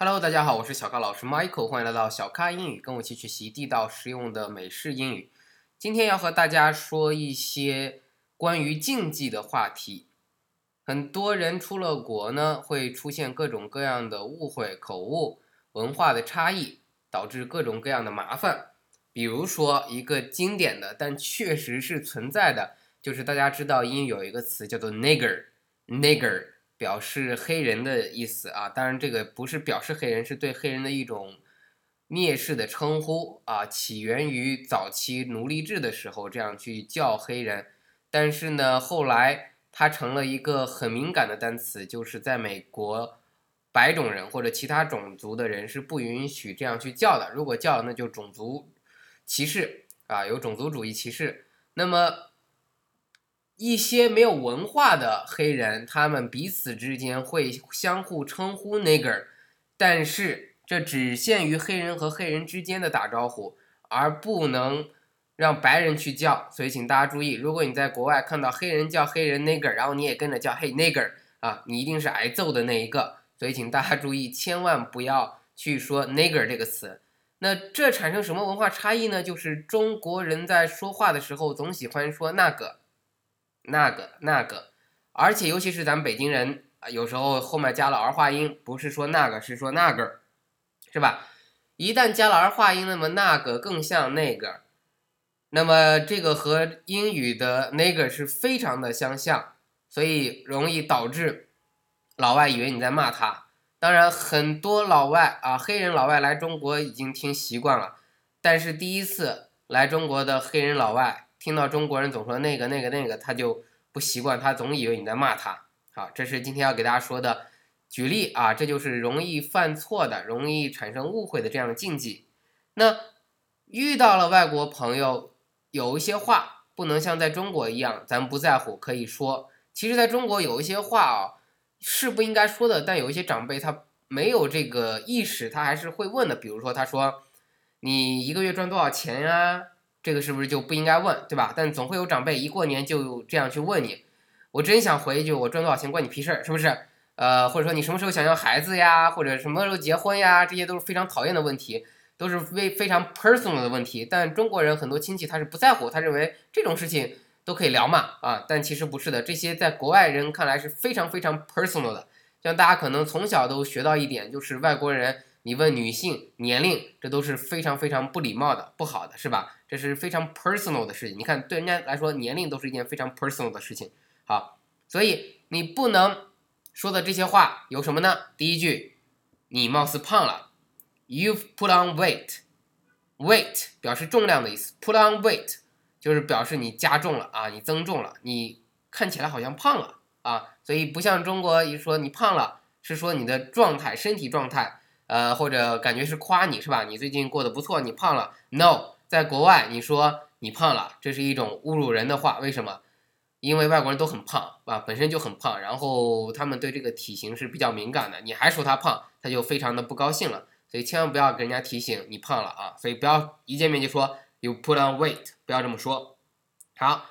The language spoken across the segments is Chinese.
Hello，大家好，我是小咖老师 Michael，欢迎来到小咖英语，跟我一起学习地道实用的美式英语。今天要和大家说一些关于禁忌的话题。很多人出了国呢，会出现各种各样的误会、口误、文化的差异，导致各种各样的麻烦。比如说一个经典的，但确实是存在的，就是大家知道英语有一个词叫做 nigger，nigger。表示黑人的意思啊，当然这个不是表示黑人，是对黑人的一种蔑视的称呼啊，起源于早期奴隶制的时候这样去叫黑人，但是呢，后来它成了一个很敏感的单词，就是在美国白种人或者其他种族的人是不允许这样去叫的，如果叫那就种族歧视啊，有种族主义歧视，那么。一些没有文化的黑人，他们彼此之间会相互称呼 nigger，但是这只限于黑人和黑人之间的打招呼，而不能让白人去叫。所以请大家注意，如果你在国外看到黑人叫黑人 nigger，然后你也跟着叫 hey nigger 啊，你一定是挨揍的那一个。所以请大家注意，千万不要去说 nigger 这个词。那这产生什么文化差异呢？就是中国人在说话的时候总喜欢说那个。那个那个，而且尤其是咱们北京人，有时候后面加了儿化音，不是说那个，是说那个，是吧？一旦加了儿化音，那么那个更像那个，那么这个和英语的那个是非常的相像，所以容易导致老外以为你在骂他。当然，很多老外啊，黑人老外来中国已经听习惯了，但是第一次来中国的黑人老外。听到中国人总说那个那个那个，他就不习惯，他总以为你在骂他。好，这是今天要给大家说的举例啊，这就是容易犯错的、容易产生误会的这样的禁忌。那遇到了外国朋友，有一些话不能像在中国一样，咱不在乎可以说。其实，在中国有一些话啊是不应该说的，但有一些长辈他没有这个意识，他还是会问的。比如说，他说：“你一个月赚多少钱呀？”这个是不是就不应该问，对吧？但总会有长辈一过年就这样去问你，我真想回一句，我赚多少钱关你屁事儿，是不是？呃，或者说你什么时候想要孩子呀，或者什么时候结婚呀，这些都是非常讨厌的问题，都是非非常 personal 的问题。但中国人很多亲戚他是不在乎，他认为这种事情都可以聊嘛，啊，但其实不是的，这些在国外人看来是非常非常 personal 的。像大家可能从小都学到一点，就是外国人。你问女性年龄，这都是非常非常不礼貌的、不好的，是吧？这是非常 personal 的事情。你看，对人家来说，年龄都是一件非常 personal 的事情。好，所以你不能说的这些话有什么呢？第一句，你貌似胖了，You've put on weight，weight 表示重量的意思，put on weight 就是表示你加重了啊，你增重了，你看起来好像胖了啊。所以不像中国一说你胖了，是说你的状态、身体状态。呃，或者感觉是夸你是吧？你最近过得不错，你胖了。No，在国外你说你胖了，这是一种侮辱人的话。为什么？因为外国人都很胖啊，本身就很胖，然后他们对这个体型是比较敏感的。你还说他胖，他就非常的不高兴了。所以千万不要给人家提醒你胖了啊！所以不要一见面就说 you put on weight，不要这么说。好，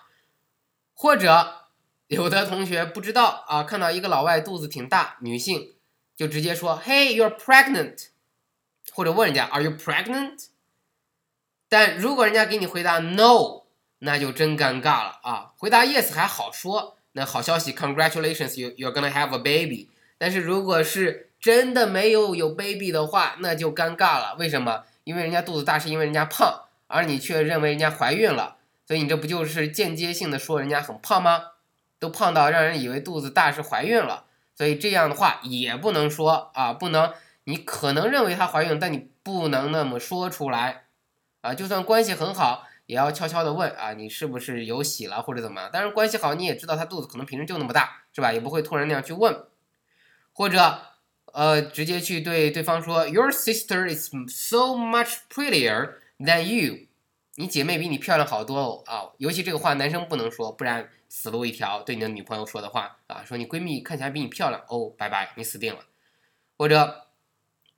或者有的同学不知道啊，看到一个老外肚子挺大，女性。就直接说，Hey, you're pregnant，或者问人家，Are you pregnant？但如果人家给你回答 No，那就真尴尬了啊。回答 Yes 还好说，那好消息，Congratulations，you you're gonna have a baby。但是如果是真的没有有 baby 的话，那就尴尬了。为什么？因为人家肚子大是因为人家胖，而你却认为人家怀孕了，所以你这不就是间接性的说人家很胖吗？都胖到让人以为肚子大是怀孕了。所以这样的话也不能说啊，不能，你可能认为她怀孕，但你不能那么说出来，啊，就算关系很好，也要悄悄的问啊，你是不是有喜了或者怎么样？当然关系好，你也知道她肚子可能平时就那么大，是吧？也不会突然那样去问，或者呃，直接去对对方说，Your sister is so much prettier than you。你姐妹比你漂亮好多哦啊！尤其这个话男生不能说，不然死路一条。对你的女朋友说的话啊，说你闺蜜看起来比你漂亮哦，拜拜，你死定了。或者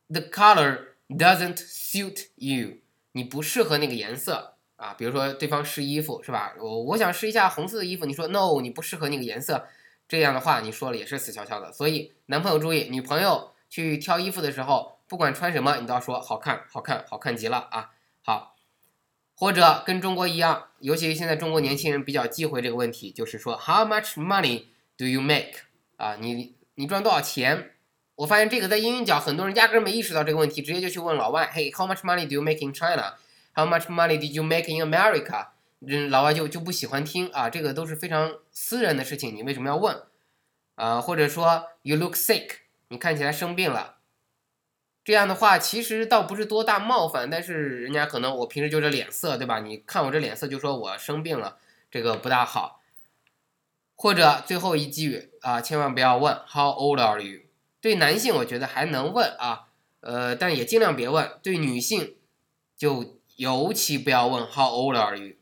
，the color doesn't suit you，你不适合那个颜色啊。比如说对方试衣服是吧？我我想试一下红色的衣服，你说 no，你不适合那个颜色，这样的话你说了也是死翘翘的。所以男朋友注意，女朋友去挑衣服的时候。不管穿什么，你都要说好看，好看，好看极了啊！好，或者跟中国一样，尤其现在中国年轻人比较忌讳这个问题，就是说 How much money do you make？啊，你你赚多少钱？我发现这个在英语角，很多人压根没意识到这个问题，直接就去问老外，Hey，How much money do you make in China？How much money did you make in America？人老外就就不喜欢听啊，这个都是非常私人的事情，你为什么要问？啊，或者说 You look sick，你看起来生病了。这样的话其实倒不是多大冒犯，但是人家可能我平时就这脸色，对吧？你看我这脸色就说我生病了，这个不大好。或者最后一句啊，千万不要问 How old are you？对男性我觉得还能问啊，呃，但也尽量别问。对女性就尤其不要问 How old are you？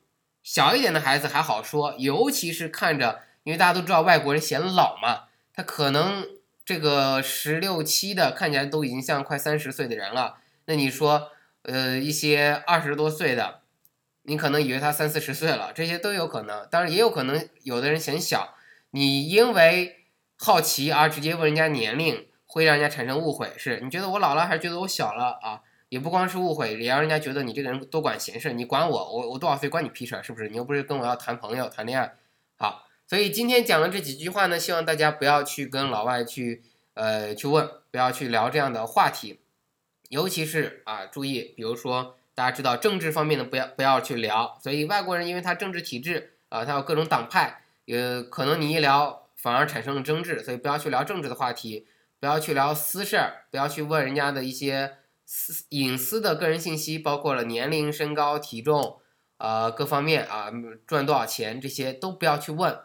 小一点的孩子还好说，尤其是看着，因为大家都知道外国人显老嘛，他可能这个十六七的看起来都已经像快三十岁的人了。那你说，呃，一些二十多岁的，你可能以为他三四十岁了，这些都有可能。当然也有可能有的人显小，你因为好奇而直接问人家年龄。会让人家产生误会，是你觉得我老了还是觉得我小了啊？也不光是误会，也让人家觉得你这个人多管闲事。你管我，我我多少岁关你屁事儿？是不是？你又不是跟我要谈朋友、谈恋爱。好，所以今天讲的这几句话呢，希望大家不要去跟老外去呃去问，不要去聊这样的话题，尤其是啊，注意，比如说大家知道政治方面的不要不要去聊。所以外国人因为他政治体制啊，他有各种党派，呃，可能你一聊反而产生了争执，所以不要去聊政治的话题。不要去聊私事儿，不要去问人家的一些私隐私的个人信息，包括了年龄、身高、体重，呃，各方面啊，赚多少钱这些都不要去问，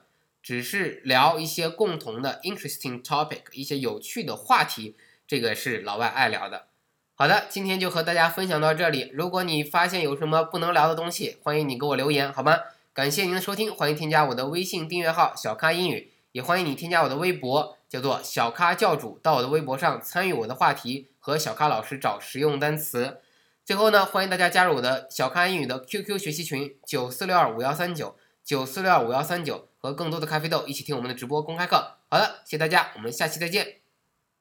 只是聊一些共同的 interesting topic，一些有趣的话题，这个是老外爱聊的。好的，今天就和大家分享到这里。如果你发现有什么不能聊的东西，欢迎你给我留言，好吗？感谢您的收听，欢迎添加我的微信订阅号小咖英语，也欢迎你添加我的微博。叫做小咖教主，到我的微博上参与我的话题，和小咖老师找实用单词。最后呢，欢迎大家加入我的小咖英语的 QQ 学习群九四六二五幺三九九四六二五幺三九，和更多的咖啡豆一起听我们的直播公开课。好的，谢谢大家，我们下期再见。